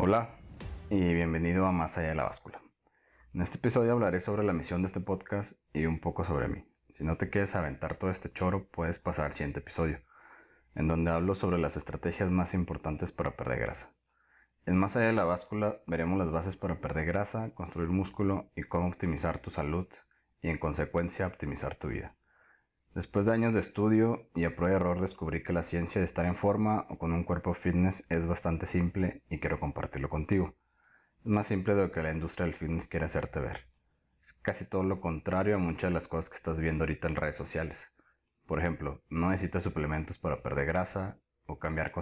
Hola y bienvenido a Más allá de la báscula. En este episodio hablaré sobre la misión de este podcast y un poco sobre mí. Si no te quieres aventar todo este choro, puedes pasar al siguiente episodio, en donde hablo sobre las estrategias más importantes para perder grasa. En Más allá de la báscula veremos las bases para perder grasa, construir músculo y cómo optimizar tu salud y en consecuencia optimizar tu vida. Después de años de estudio y a prueba y error descubrí que la ciencia de estar en forma o con un cuerpo fitness es bastante simple y quiero compartirlo contigo. Es más simple de lo que la industria del fitness quiere hacerte ver. Es casi todo lo contrario a muchas de las cosas que estás viendo ahorita en redes sociales. Por ejemplo, no necesitas suplementos para perder grasa o cambiar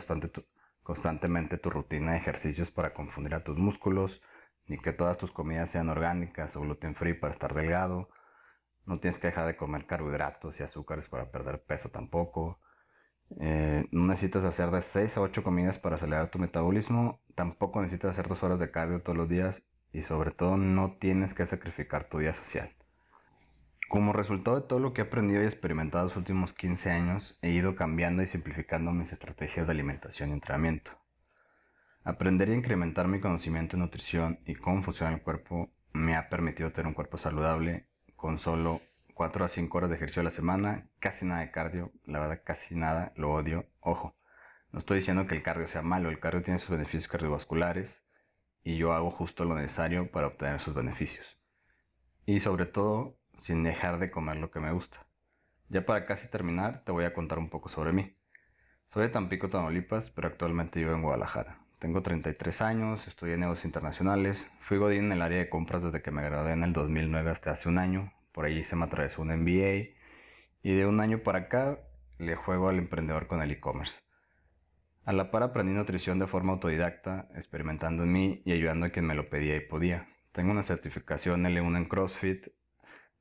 constantemente tu rutina de ejercicios para confundir a tus músculos, ni que todas tus comidas sean orgánicas o gluten free para estar delgado, no tienes que dejar de comer carbohidratos y azúcares para perder peso tampoco. Eh, no necesitas hacer de 6 a 8 comidas para acelerar tu metabolismo. Tampoco necesitas hacer 2 horas de cardio todos los días. Y sobre todo no tienes que sacrificar tu vida social. Como resultado de todo lo que he aprendido y experimentado los últimos 15 años, he ido cambiando y simplificando mis estrategias de alimentación y entrenamiento. Aprender y incrementar mi conocimiento en nutrición y cómo funciona el cuerpo me ha permitido tener un cuerpo saludable con solo 4 a 5 horas de ejercicio a la semana, casi nada de cardio, la verdad casi nada, lo odio. Ojo, no estoy diciendo que el cardio sea malo, el cardio tiene sus beneficios cardiovasculares y yo hago justo lo necesario para obtener sus beneficios. Y sobre todo, sin dejar de comer lo que me gusta. Ya para casi terminar, te voy a contar un poco sobre mí. Soy de Tampico, Tamaulipas, pero actualmente vivo en Guadalajara. Tengo 33 años, estudié negocios internacionales, fui godín en el área de compras desde que me gradué en el 2009 hasta hace un año, por ahí se me atravesó un MBA y de un año para acá le juego al emprendedor con el e-commerce. A la par aprendí nutrición de forma autodidacta, experimentando en mí y ayudando a quien me lo pedía y podía. Tengo una certificación L1 en CrossFit,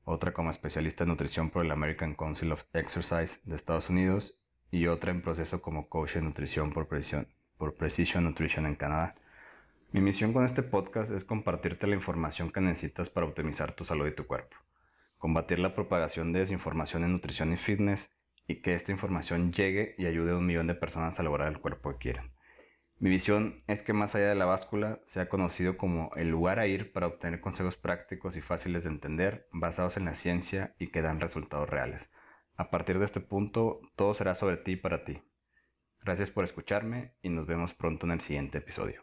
otra como especialista en nutrición por el American Council of Exercise de Estados Unidos y otra en proceso como coach en nutrición por presión por Precision Nutrition en Canadá. Mi misión con este podcast es compartirte la información que necesitas para optimizar tu salud y tu cuerpo, combatir la propagación de desinformación en nutrición y fitness y que esta información llegue y ayude a un millón de personas a lograr el cuerpo que quieren. Mi visión es que más allá de la báscula sea conocido como el lugar a ir para obtener consejos prácticos y fáciles de entender, basados en la ciencia y que dan resultados reales. A partir de este punto, todo será sobre ti y para ti. Gracias por escucharme y nos vemos pronto en el siguiente episodio.